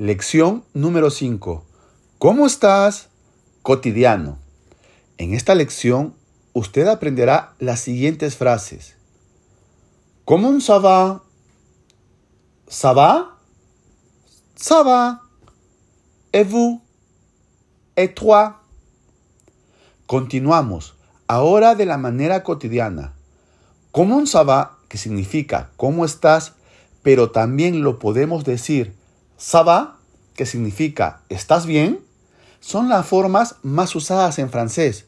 Lección número 5. ¿Cómo estás? Cotidiano. En esta lección usted aprenderá las siguientes frases. ¿Cómo? ¿Ça va? ¿Ça va? ¿Et vous? ¿Et toi? Continuamos, ahora de la manera cotidiana. ¿Cómo ça va? que significa ¿cómo estás? Pero también lo podemos decir ça va? que significa ¿estás bien? Son las formas más usadas en francés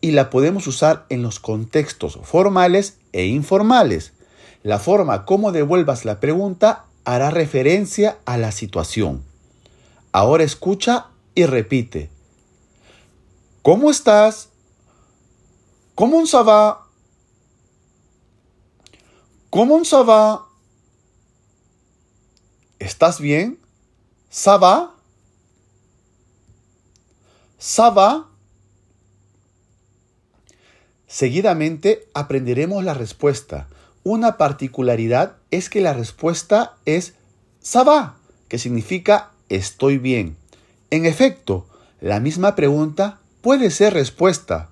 y la podemos usar en los contextos formales e informales. La forma como devuelvas la pregunta hará referencia a la situación. Ahora escucha y repite. ¿Cómo estás? ¿Cómo ça va? ¿Cómo ça va? ¿Estás bien? ¿Ça va? Seguidamente aprenderemos la respuesta. Una particularidad es que la respuesta es ça va, que significa estoy bien. En efecto, la misma pregunta puede ser respuesta.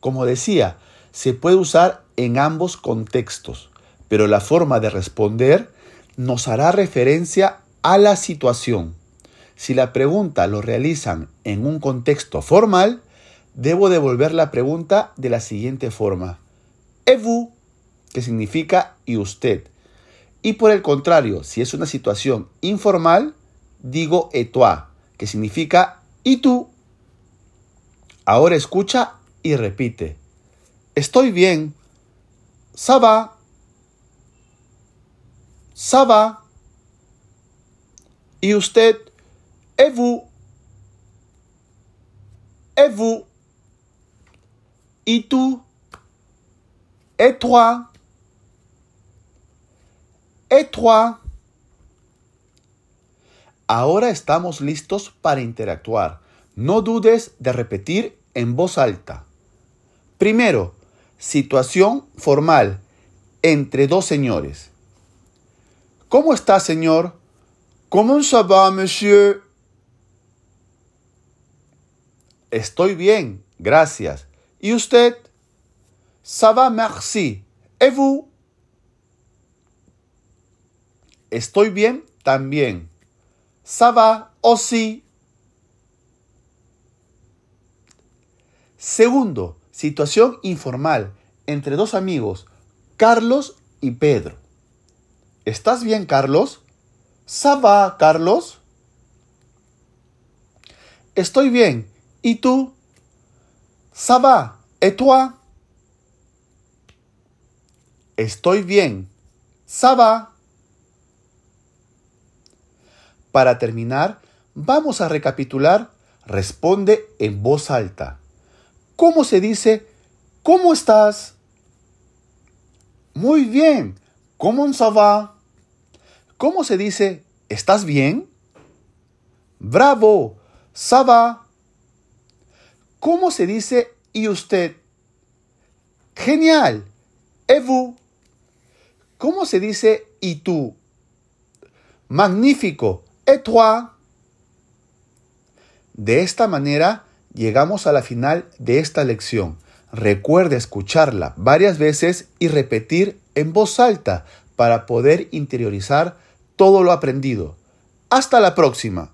Como decía, se puede usar en ambos contextos, pero la forma de responder nos hará referencia a la situación. Si la pregunta lo realizan en un contexto formal, debo devolver la pregunta de la siguiente forma. Et vous, que significa y usted. Y por el contrario, si es una situación informal, digo et toi, que significa y tú. Ahora escucha y repite. Estoy bien. Ça va. Y usted. Et vous. Et vous. ¿Y tú? ¿Et toi? ¿Et toi? Ahora estamos listos para interactuar. No dudes de repetir en voz alta. Primero, situación formal entre dos señores. ¿Cómo está, señor? ¿Cómo ça va, monsieur? Estoy bien, gracias. ¿Y usted? Ça va, merci. ¿Et vous? Estoy bien también. Ça va aussi. Segundo, situación informal entre dos amigos, Carlos y Pedro. ¿Estás bien, Carlos? ¿Ça va, Carlos? Estoy bien. ¿Y tú? Ça va. Estoy bien. Ça. Para terminar, vamos a recapitular. Responde en voz alta. ¿Cómo se dice ¿Cómo estás? Muy bien. ¿Cómo? ¿Cómo se dice ¿Estás bien? Bravo. Ça va. ¿Cómo se dice y usted? Genial. Et vous? ¿Cómo se dice y tú? Magnífico. Et toi? De esta manera llegamos a la final de esta lección. Recuerde escucharla varias veces y repetir en voz alta para poder interiorizar todo lo aprendido. Hasta la próxima.